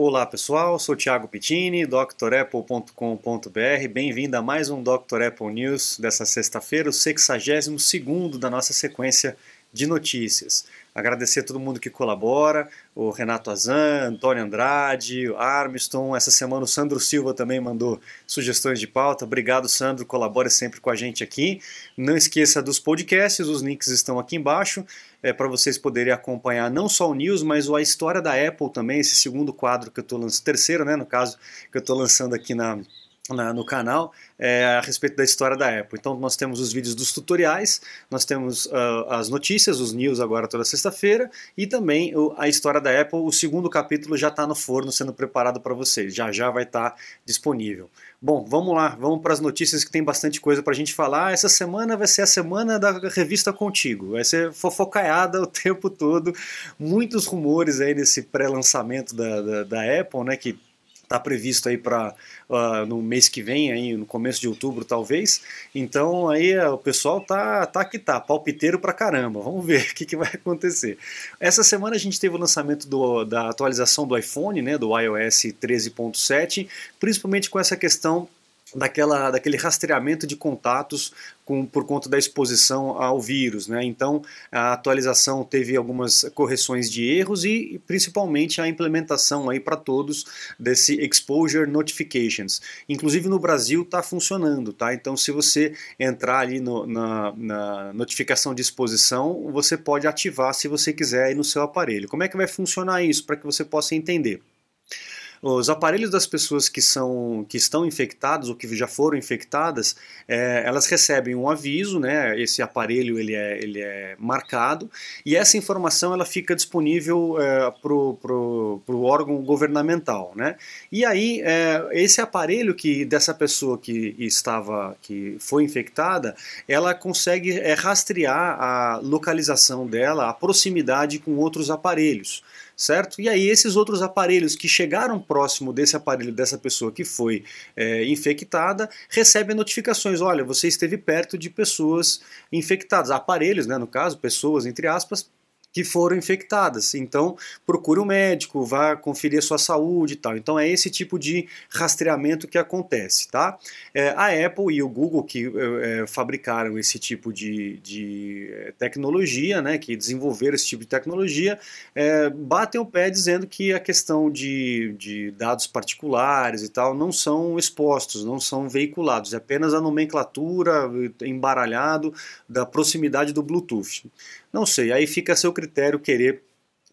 Olá pessoal, sou Thiago Pittini, drapple.com.br. Bem-vindo a mais um Dr. Apple News dessa sexta-feira, o 62 da nossa sequência de notícias. Agradecer a todo mundo que colabora, o Renato Azan, Antônio Andrade, o Armstrong. Essa semana o Sandro Silva também mandou sugestões de pauta. Obrigado, Sandro, colabore sempre com a gente aqui. Não esqueça dos podcasts, os links estão aqui embaixo, é, para vocês poderem acompanhar não só o News, mas a história da Apple também, esse segundo quadro que eu estou lançando, terceiro, né, no caso, que eu estou lançando aqui na, na, no canal é, a respeito da história da Apple. Então nós temos os vídeos dos tutoriais, nós temos uh, as notícias, os news agora toda sexta-feira e também o, a história da Apple. O segundo capítulo já está no forno sendo preparado para vocês, já já vai estar tá disponível. Bom, vamos lá, vamos para as notícias que tem bastante coisa para a gente falar. Essa semana vai ser a semana da revista Contigo, vai ser fofocaiada o tempo todo, muitos rumores aí nesse pré-lançamento da, da, da Apple, né, que está previsto aí para uh, ah, no mês que vem, aí no começo de outubro talvez. Então aí uh, o pessoal tá tá que tá, palpiteiro pra caramba. Vamos ver o que, que vai acontecer. Essa semana a gente teve o lançamento do, da atualização do iPhone, né, do iOS 13.7, principalmente com essa questão daquela, daquele rastreamento de contatos com, por conta da exposição ao vírus. Né? Então, a atualização teve algumas correções de erros e, principalmente, a implementação aí para todos desse Exposure Notifications. Inclusive no Brasil está funcionando, tá? Então, se você entrar ali no, na, na notificação de exposição, você pode ativar se você quiser no seu aparelho. Como é que vai funcionar isso para que você possa entender? Os aparelhos das pessoas que, são, que estão infectadas ou que já foram infectadas, é, elas recebem um aviso, né? Esse aparelho ele é, ele é marcado e essa informação ela fica disponível é, para o órgão governamental, né? E aí é, esse aparelho que dessa pessoa que estava que foi infectada, ela consegue é, rastrear a localização dela, a proximidade com outros aparelhos certo? E aí esses outros aparelhos que chegaram próximo desse aparelho dessa pessoa que foi é, infectada recebem notificações, olha, você esteve perto de pessoas infectadas, aparelhos, né, no caso, pessoas entre aspas, que foram infectadas. Então, procure um médico, vá conferir a sua saúde e tal. Então, é esse tipo de rastreamento que acontece, tá? É, a Apple e o Google que é, é fabricaram esse tipo de, de é, tecnologia, né, que desenvolveram esse tipo de tecnologia, é, batem o pé dizendo que a questão de, de dados particulares e tal não são expostos, não são veiculados, é apenas a nomenclatura embaralhado da proximidade do Bluetooth. Não sei, aí fica a seu critério querer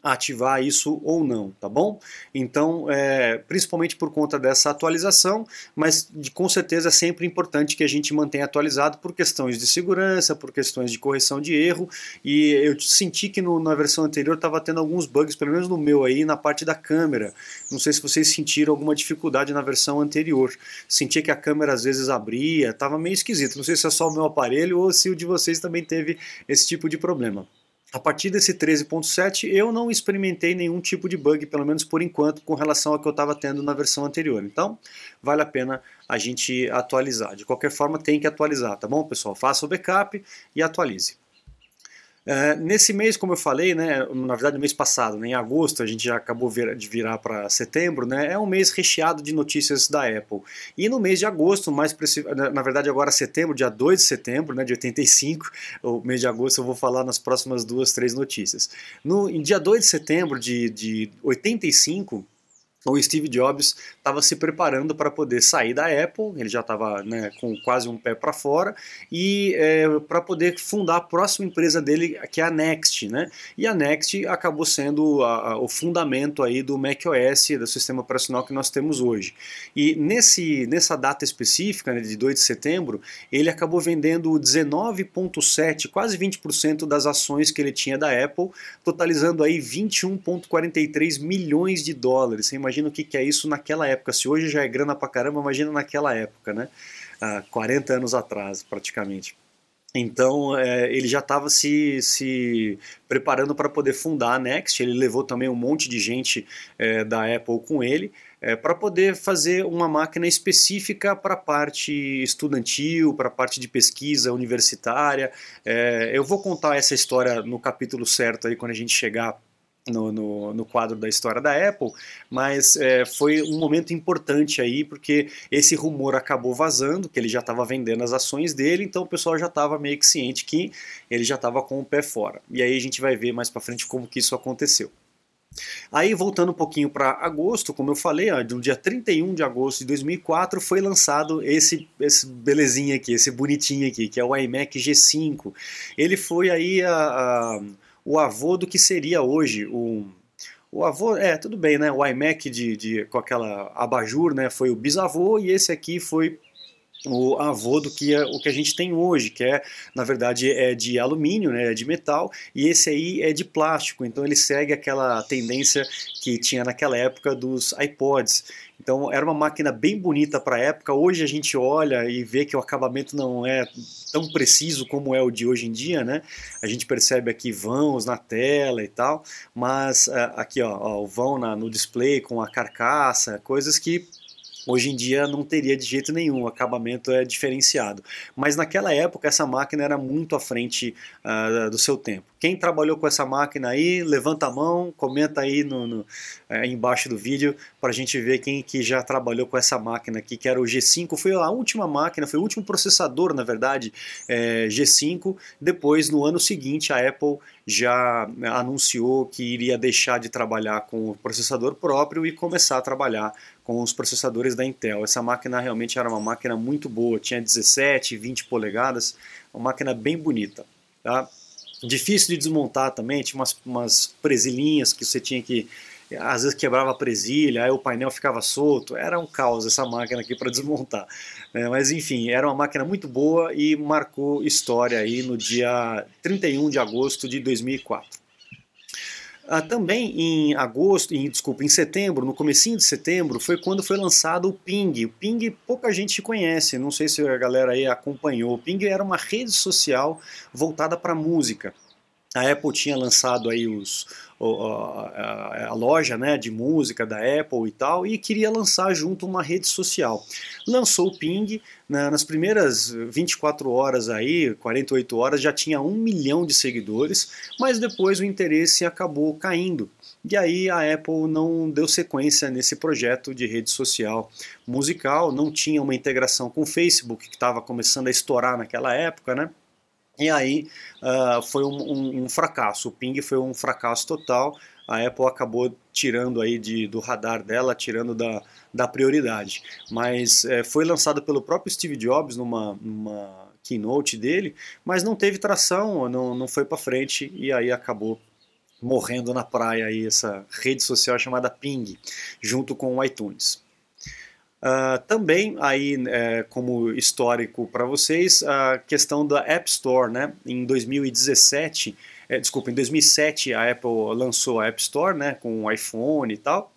ativar isso ou não, tá bom? Então, é, principalmente por conta dessa atualização, mas de, com certeza é sempre importante que a gente mantenha atualizado por questões de segurança, por questões de correção de erro, e eu senti que no, na versão anterior estava tendo alguns bugs, pelo menos no meu aí, na parte da câmera. Não sei se vocês sentiram alguma dificuldade na versão anterior. Senti que a câmera às vezes abria, estava meio esquisito. Não sei se é só o meu aparelho ou se o de vocês também teve esse tipo de problema. A partir desse 13.7 eu não experimentei nenhum tipo de bug, pelo menos por enquanto, com relação ao que eu estava tendo na versão anterior. Então, vale a pena a gente atualizar. De qualquer forma, tem que atualizar, tá bom, pessoal? Faça o backup e atualize. Uh, nesse mês, como eu falei, né, na verdade no mês passado, né, em agosto, a gente já acabou vir, de virar para setembro, né, é um mês recheado de notícias da Apple. E no mês de agosto, mais na, na verdade agora setembro, dia 2 de setembro, né, de 85, o mês de agosto eu vou falar nas próximas duas, três notícias. No em dia 2 de setembro de, de 85, o Steve Jobs estava se preparando para poder sair da Apple, ele já estava né, com quase um pé para fora, e é, para poder fundar a próxima empresa dele, que é a Next. Né? E a Next acabou sendo a, a, o fundamento aí do macOS, do sistema operacional que nós temos hoje. E nesse, nessa data específica, né, de 2 de setembro, ele acabou vendendo 19,7%, quase 20% das ações que ele tinha da Apple, totalizando aí 21,43 milhões de dólares. Você imagina imagina o que, que é isso naquela época. Se hoje já é grana pra caramba, imagina naquela época, né? Há 40 anos atrás, praticamente. Então é, ele já estava se, se preparando para poder fundar a Next. Ele levou também um monte de gente é, da Apple com ele é, para poder fazer uma máquina específica para a parte estudantil, para a parte de pesquisa universitária. É, eu vou contar essa história no capítulo certo aí quando a gente chegar no, no, no, quadro da história da Apple, mas é, foi um momento importante aí, porque esse rumor acabou vazando, que ele já estava vendendo as ações dele, então o pessoal já estava meio que ciente que ele já estava com o pé fora. E aí a gente vai ver mais para frente como que isso aconteceu. Aí, voltando um pouquinho para agosto, como eu falei, ó, no dia 31 de agosto de 2004 foi lançado esse, esse belezinha aqui, esse bonitinho aqui, que é o iMac G5. Ele foi aí a, a o avô do que seria hoje o, o avô, é, tudo bem, né? O iMac de, de, com aquela abajur, né? Foi o bisavô e esse aqui foi o avô do que é, o que a gente tem hoje, que é, na verdade, é de alumínio, né, é de metal, e esse aí é de plástico, então ele segue aquela tendência que tinha naquela época dos iPods. Então era uma máquina bem bonita para a época. Hoje a gente olha e vê que o acabamento não é tão preciso como é o de hoje em dia, né? A gente percebe aqui vãos na tela e tal, mas uh, aqui ó, ó, o vão na, no display com a carcaça, coisas que Hoje em dia não teria de jeito nenhum, o acabamento é diferenciado. Mas naquela época essa máquina era muito à frente uh, do seu tempo. Quem trabalhou com essa máquina aí, levanta a mão, comenta aí no, no é, embaixo do vídeo para a gente ver quem que já trabalhou com essa máquina aqui, que era o G5. Foi a última máquina, foi o último processador, na verdade, é, G5. Depois, no ano seguinte, a Apple já anunciou que iria deixar de trabalhar com o processador próprio e começar a trabalhar com os processadores da Intel. Essa máquina realmente era uma máquina muito boa, tinha 17, 20 polegadas, uma máquina bem bonita. Tá? Difícil de desmontar também, tinha umas, umas presilhinhas que você tinha que. Às vezes quebrava a presilha, aí o painel ficava solto. Era um caos essa máquina aqui para desmontar. É, mas enfim, era uma máquina muito boa e marcou história aí no dia 31 de agosto de 2004. Ah, também em agosto, em, desculpa, em setembro, no comecinho de setembro, foi quando foi lançado o Ping. O Ping pouca gente conhece, não sei se a galera aí acompanhou. O Ping era uma rede social voltada para música. A Apple tinha lançado aí os, a, a, loja né, de música da Apple e tal, e queria lançar junto uma rede social. Lançou o Ping, na, nas primeiras 24 horas aí, 48 horas, já tinha um milhão de seguidores, mas depois o interesse acabou caindo. E aí a Apple não deu sequência nesse projeto de rede social musical, não tinha uma integração com o Facebook, que estava começando a estourar naquela época, né? E aí uh, foi um, um, um, fracasso, o Ping foi um fracasso total, a Apple acabou tirando aí de, do radar dela, tirando da, da prioridade. Mas é, foi lançado pelo próprio Steve Jobs numa, numa keynote dele, mas não teve tração, não, não foi para frente e aí acabou morrendo na praia aí essa rede social chamada Ping, junto com o iTunes. Uh, também aí é, como histórico para vocês a questão da App Store, né? Em 2017, é, desculpa, em 2007 a Apple lançou a App Store, né? Com o iPhone e tal.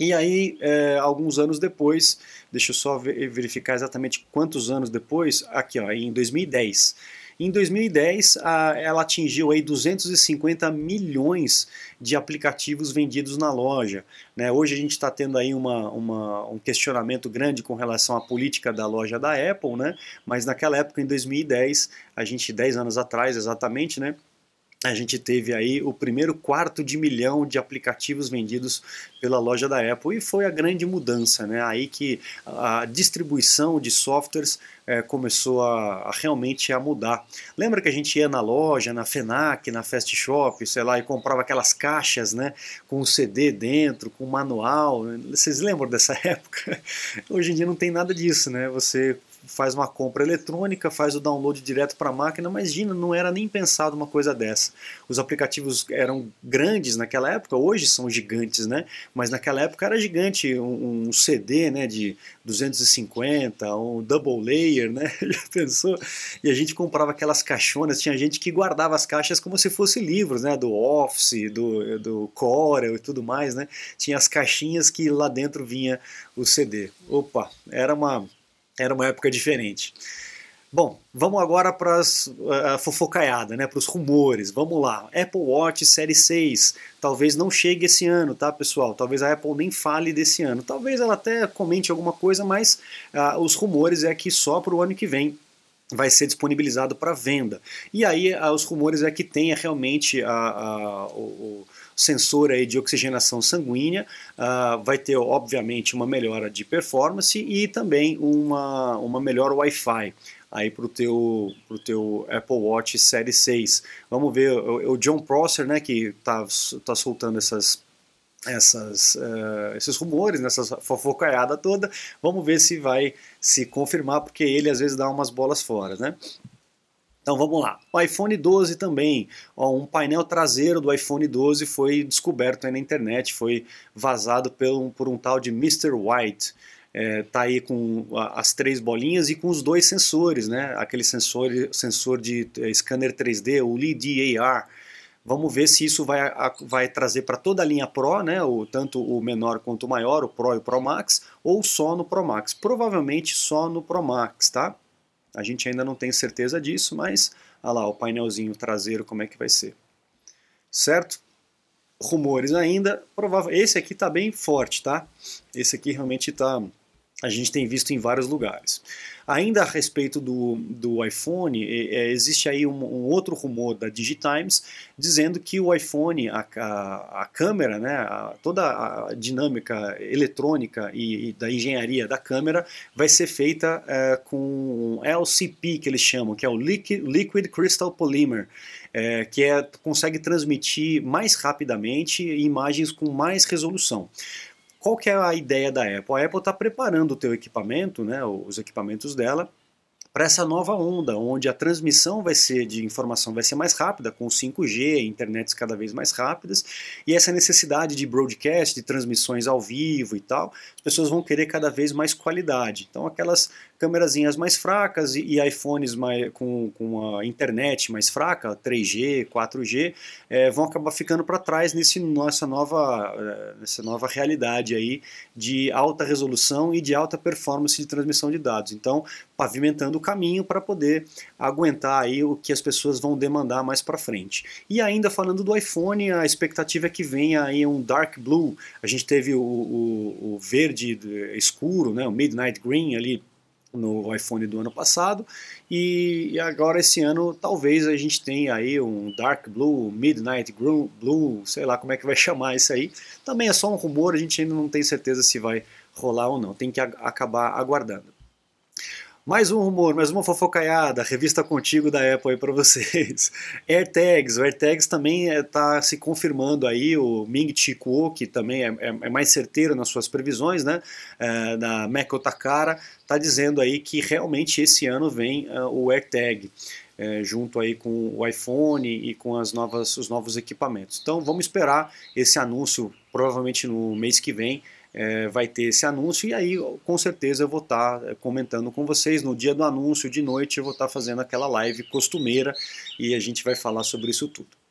E aí, é, alguns anos depois, deixa eu só verificar exatamente quantos anos depois, aqui ó, em 2010 em 2010, a, ela atingiu aí 250 milhões de aplicativos vendidos na loja. Né? Hoje a gente está tendo aí uma, uma, um questionamento grande com relação à política da loja da Apple, né? mas naquela época, em 2010, a gente, 10 anos atrás exatamente, né? A gente teve aí o primeiro quarto de milhão de aplicativos vendidos pela loja da Apple e foi a grande mudança, né? Aí que a distribuição de softwares é, começou a, a, realmente a mudar. Lembra que a gente ia na loja, na Fenac, na Fast Shop, sei lá, e comprava aquelas caixas, né? Com o CD dentro, com o manual. Vocês lembram dessa época? Hoje em dia não tem nada disso, né? Você faz uma compra eletrônica, faz o download direto para a máquina, mas Gina não era nem pensado uma coisa dessa. Os aplicativos eram grandes naquela época, hoje são gigantes, né? Mas naquela época era gigante, um, um CD, né, de 250, um double layer, né? Já pensou? E a gente comprava aquelas caixonas, tinha gente que guardava as caixas como se fossem livros, né, do Office, do do Corel e tudo mais, né? Tinha as caixinhas que lá dentro vinha o CD. Opa, era uma era uma época diferente. Bom, vamos agora para a fofocaiada, né, para os rumores. Vamos lá. Apple Watch Série 6. Talvez não chegue esse ano, tá, pessoal? Talvez a Apple nem fale desse ano. Talvez ela até comente alguma coisa, mas uh, os rumores é que só para o ano que vem vai ser disponibilizado para venda. E aí uh, os rumores é que tenha realmente a, a o, sensor aí de oxigenação sanguínea, uh, vai ter obviamente uma melhora de performance e também uma, uma melhor Wi-Fi aí para o teu, pro teu Apple Watch Série 6. Vamos ver, o, o John Prosser, né, que está tá soltando essas essas, uh, esses rumores, nessa fofocaiada toda, vamos ver se vai se confirmar, porque ele às vezes dá umas bolas fora, né? Então vamos lá. O iPhone 12 também. Ó, um painel traseiro do iPhone 12 foi descoberto na internet, foi vazado por um, por um tal de Mr. White. É, tá aí com as três bolinhas e com os dois sensores, né? Aquele sensor, sensor de é, scanner 3D, o LiDAR. Vamos ver se isso vai, vai trazer para toda a linha Pro, né? O, tanto o menor quanto o maior, o Pro e o Pro Max, ou só no Pro Max. Provavelmente só no Pro Max, tá? A gente ainda não tem certeza disso, mas olha lá o painelzinho traseiro como é que vai ser. Certo? Rumores ainda, provável. Esse aqui está bem forte, tá? Esse aqui realmente está a gente tem visto em vários lugares. Ainda a respeito do, do iPhone, é, existe aí um, um, outro rumor da Digitimes dizendo que o iPhone, a, a, a câmera, né, a, toda a dinâmica eletrônica e, e, da engenharia da câmera vai ser feita é, com LCP, que eles chamam, que é o Liquid, Liquid Crystal Polymer. É, que é, consegue transmitir mais rapidamente imagens com mais resolução qual que é a ideia da Apple? A Apple está preparando o teu equipamento, né, os equipamentos dela, para essa nova onda, onde a transmissão vai ser de informação vai ser mais rápida, com 5G, internets cada vez mais rápidas, e essa necessidade de broadcast, de transmissões ao vivo e tal, as pessoas vão querer cada vez mais qualidade. Então aquelas câmerazinhas mais fracas e, e iPhones mais, com, com a internet mais fraca, 3G, 4G, é, vão acabar ficando para trás nesse nossa nova, é, nessa nova realidade aí de alta resolução e de alta performance de transmissão de dados. Então, pavimentando o caminho para poder aguentar aí o que as pessoas vão demandar mais para frente. E ainda falando do iPhone, a expectativa é que venha aí um dark blue. A gente teve o, o, o verde escuro, né, o midnight green ali no iPhone do ano passado e agora esse ano talvez a gente tenha aí um Dark Blue, Midnight Blue, sei lá como é que vai chamar isso aí. Também é só um rumor, a gente ainda não tem certeza se vai rolar ou não, tem que acabar aguardando. Mais um rumor, mais uma fofocaiada, revista contigo da Apple aí para vocês. AirTags, o AirTags também está eh, se confirmando aí, o Ming Chi Kuo, que também é, é, é, mais certeiro nas suas previsões, né, é, da Meko Takara, está dizendo aí que realmente esse ano vem uh, o AirTag. É, junto aí com o iPhone e com as novas, os novos equipamentos. Então vamos esperar esse anúncio provavelmente no mês que vem é, vai ter esse anúncio e aí com certeza eu vou estar tá, é, comentando com vocês. No dia do anúncio de noite eu vou estar tá fazendo aquela live costumeira e a gente vai falar sobre isso tudo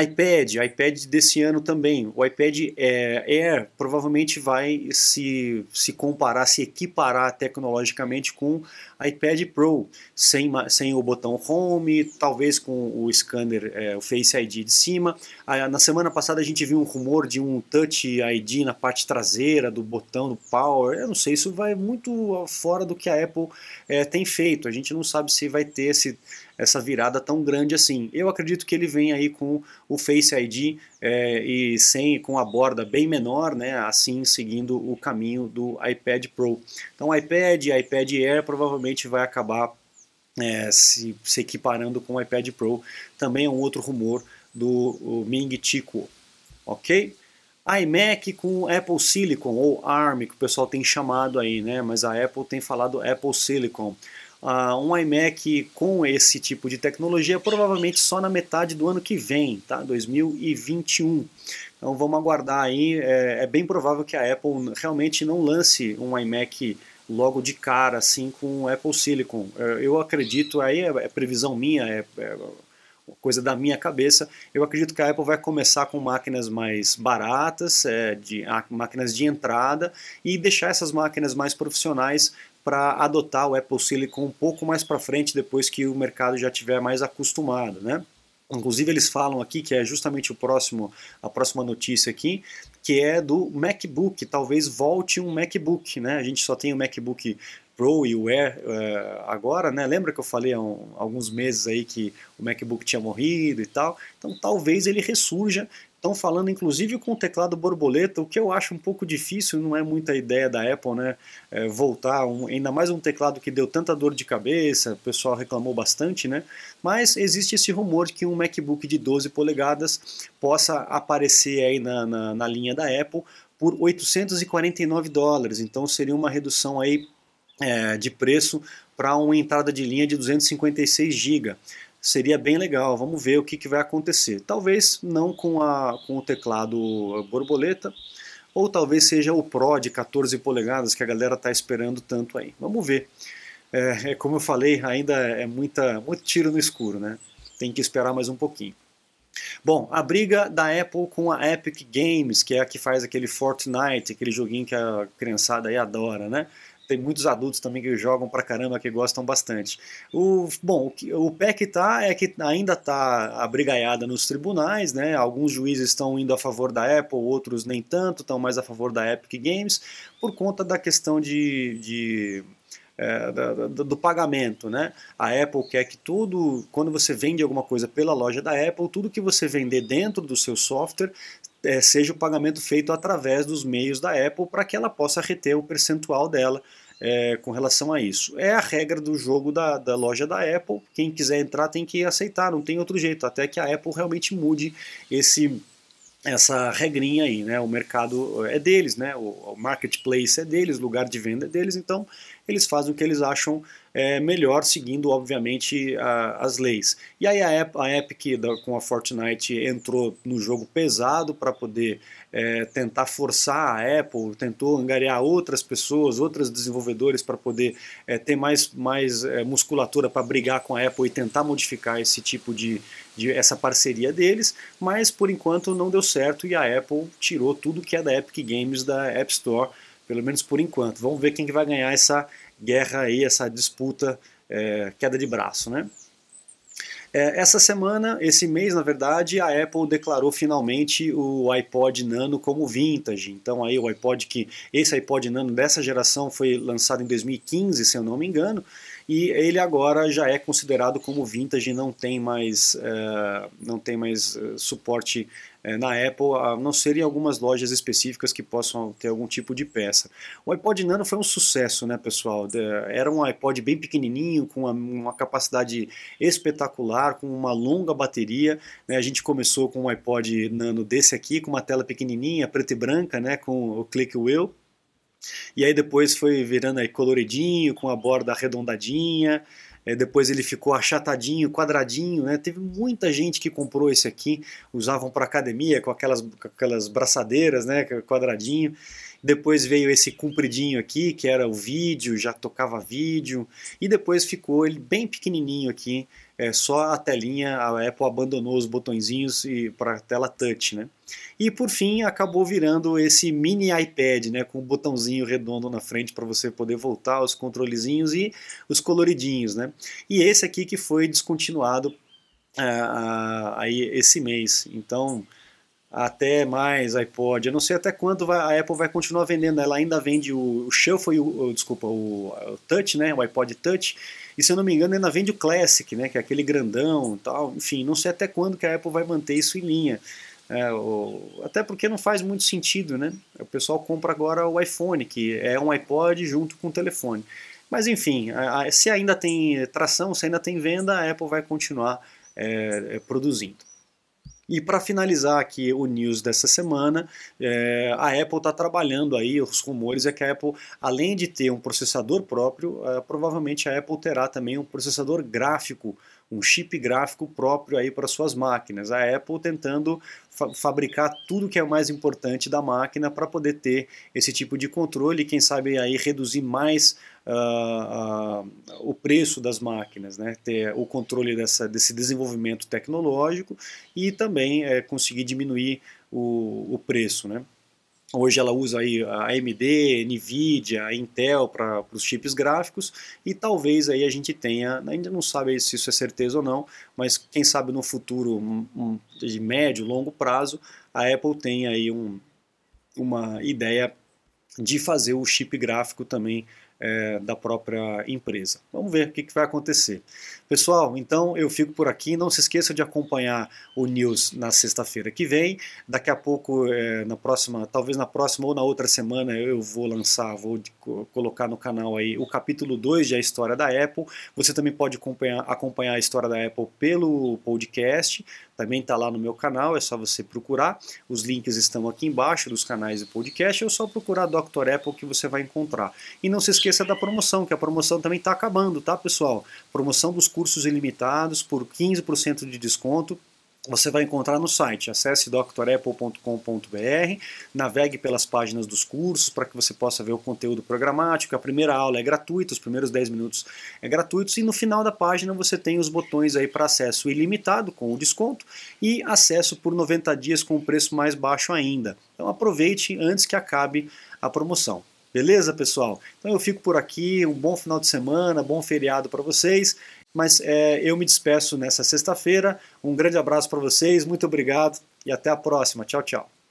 iPad, iPad desse ano também. O iPad é, Air provavelmente vai se, se comparar, se equiparar tecnologicamente com iPad Pro, sem, sem o botão Home, talvez com o scanner, é, o Face ID de cima. Ah, na semana passada a gente viu um rumor de um Touch ID na parte traseira do botão do Power. Eu não sei, isso vai muito fora do que a Apple é, tem feito. A gente não sabe se vai ter esse essa virada tão grande assim. Eu acredito que ele vem aí com o Face ID é, e sem com a borda bem menor, né, assim seguindo o caminho do iPad Pro. Então iPad, iPad Air provavelmente vai acabar é, se, se, equiparando com o iPad Pro. Também é um outro rumor do Ming Chico, ok? iMac com Apple Silicon ou ARM que o pessoal tem chamado aí, né? Mas a Apple tem falado Apple Silicon uh, um iMac com esse tipo de tecnologia provavelmente só na metade do ano que vem, tá? 2021. Então vamos aguardar aí. É, é bem provável que a Apple realmente não lance um iMac logo de cara assim com o Apple Silicon. É, eu acredito, aí é, é previsão minha, é, é, coisa da minha cabeça, eu acredito que a Apple vai começar com máquinas mais baratas, é, de, máquinas de entrada, e deixar essas máquinas mais profissionais para adotar o Apple Silicon um pouco mais para frente, depois que o mercado já tiver mais acostumado, né? Inclusive eles falam aqui que é justamente o próximo, a próxima notícia aqui, que é do MacBook. Talvez volte um MacBook, né? A gente só tem o MacBook Pro e o Air uh, agora, né? Lembra que eu falei há um, alguns meses aí que o MacBook tinha morrido e tal? Então talvez ele ressurja Estão falando inclusive com o teclado borboleta, o que eu acho um pouco difícil, não é muita ideia da Apple, né? É, voltar, um, ainda mais um teclado que deu tanta dor de cabeça, o pessoal reclamou bastante, né? Mas existe esse rumor de que um MacBook de 12 polegadas possa aparecer aí na, na, na linha da Apple por 849 dólares, então seria uma redução aí é, de preço para uma entrada de linha de 256 GB seria bem legal. Vamos ver o que, que vai acontecer. Talvez não com, a, com o teclado borboleta, ou talvez seja o Pro de 14 polegadas que a galera está esperando tanto aí. Vamos ver. É, é, como eu falei, ainda é muita, muito tiro no escuro, né? Tem que esperar mais um pouquinho. Bom, a briga da Apple com a Epic Games, que é a que faz aquele Fortnite, aquele joguinho que a criançada aí adora, né? Tem muitos adultos também que jogam pra caramba, que gostam bastante. O, bom, o, o pé que tá é que ainda tá abrigaiada nos tribunais, né? Alguns juízes estão indo a favor da Apple, outros nem tanto, estão mais a favor da Epic Games, por conta da questão de, de é, do, do, pagamento, né? A Apple quer que tudo, quando você vende alguma coisa pela loja da Apple, tudo que você vender dentro do seu software é, seja o pagamento feito através dos meios da Apple para que ela possa reter o percentual dela é, com relação a isso. É a regra do jogo da, da loja da Apple. Quem quiser entrar tem que aceitar, não tem outro jeito, até que a Apple realmente mude esse essa regrinha aí, né? O mercado é deles, né? O, marketplace é deles, o lugar de venda é deles, então eles fazem o que eles acham é, melhor, seguindo, obviamente, a, as leis. E aí a, a Epic, da, com a Fortnite, entrou no jogo pesado para poder é, tentar forçar a Apple, tentou angariar outras pessoas, outros desenvolvedores para poder é, ter mais, mais é, musculatura para brigar com a Apple e tentar modificar esse tipo de, de, essa parceria deles, mas por enquanto não deu certo e a Apple tirou tudo que é da Epic Games da App Store, pelo menos por enquanto. Vamos ver quem que vai ganhar essa guerra aí, essa disputa, é, queda de braço, né? É, essa semana, esse mês, na verdade, a Apple declarou finalmente o iPod Nano como vintage. Então aí o iPod que esse iPod Nano dessa geração foi lançado em 2015, se eu não me engano, e ele agora já é considerado como vintage, não tem mais, é, não tem mais é, suporte é, na Apple, a não ser em algumas lojas específicas que possam ter algum tipo de peça. O iPod Nano foi um sucesso, né, pessoal? Era um iPod bem pequenininho, com uma, uma capacidade espetacular, com uma longa bateria. Né? A gente começou com um iPod Nano desse aqui, com uma tela pequenininha, preta e branca, né, com o click wheel. E aí depois foi virando aí coloridinho, com a borda arredondadinha. É, depois ele ficou achatadinho, quadradinho, né? Teve muita gente que comprou esse aqui, usavam para academia com aquelas, com aquelas braçadeiras, né? Quadradinho. Depois veio esse compridinho aqui, que era o vídeo, já tocava vídeo. E depois ficou ele bem pequenininho aqui, é, só a telinha, a Apple abandonou os botõezinhos para a tela touch, né? E por fim acabou virando esse mini iPad, né, com um botãozinho redondo na frente para você poder voltar os controlezinhos e os coloridinhos, né? E esse aqui que foi descontinuado é, aí esse mês. Então até mais iPod. Eu não sei até quando vai, a Apple vai continuar vendendo. Ela ainda vende o, o Shuffle, o, o desculpa, o, o, Touch, né, o iPod Touch. E se eu não me engano, ainda vende o Classic, né, que é aquele grandão, tal. Enfim, não sei até quando que a Apple vai manter isso em linha. É, até porque não faz muito sentido, né? O pessoal compra agora o iPhone, que é um iPod junto com o telefone. Mas enfim, a, a, se ainda tem tração, se ainda tem venda, a Apple vai continuar é, é produzindo. E para finalizar aqui o news dessa semana, é, a Apple está trabalhando aí, os rumores é que a Apple, além de ter um processador próprio, é, provavelmente a Apple terá também um processador gráfico um chip gráfico próprio aí para suas máquinas. A Apple tentando fa fabricar tudo que é mais importante da máquina para poder ter esse tipo de controle quem sabe aí reduzir mais uh, uh, o preço das máquinas, né? ter o controle dessa, desse desenvolvimento tecnológico e também é, conseguir diminuir o, o preço. Né? Hoje ela usa aí a AMD, Nvidia, a Intel para os chips gráficos e talvez aí a gente tenha, ainda não sabe se isso é certeza ou não, mas quem sabe no futuro um, de médio, longo prazo, a Apple tenha aí um, uma ideia de fazer o chip gráfico também é, da própria empresa. Vamos ver o que, que vai acontecer. Pessoal, então eu fico por aqui. Não se esqueça de acompanhar o News na sexta-feira que vem. Daqui a pouco, é, na próxima, talvez na próxima ou na outra semana, eu vou lançar, vou colocar no canal aí o capítulo 2 de A História da Apple. Você também pode acompanhar, acompanhar a história da Apple pelo podcast. Também está lá no meu canal, é só você procurar. Os links estão aqui embaixo dos canais do podcast. É só procurar Dr. Apple que você vai encontrar. E não se esqueça da promoção, que a promoção também está acabando, tá, pessoal? Promoção dos cursos ilimitados por 15% de desconto você vai encontrar no site. Acesse drapple.com.br, navegue pelas páginas dos cursos para que você possa ver o conteúdo programático. A primeira aula é gratuita, os primeiros 10 minutos é gratuitos e no final da página você tem os botões aí para acesso ilimitado com o desconto e acesso por 90 dias com o preço mais baixo ainda. Então aproveite antes que acabe a promoção. Beleza, pessoal? Então eu fico por aqui. Um bom final de semana, bom feriado para vocês. Mas é, eu me despeço nessa sexta-feira. Um grande abraço para vocês, muito obrigado e até a próxima. Tchau, tchau.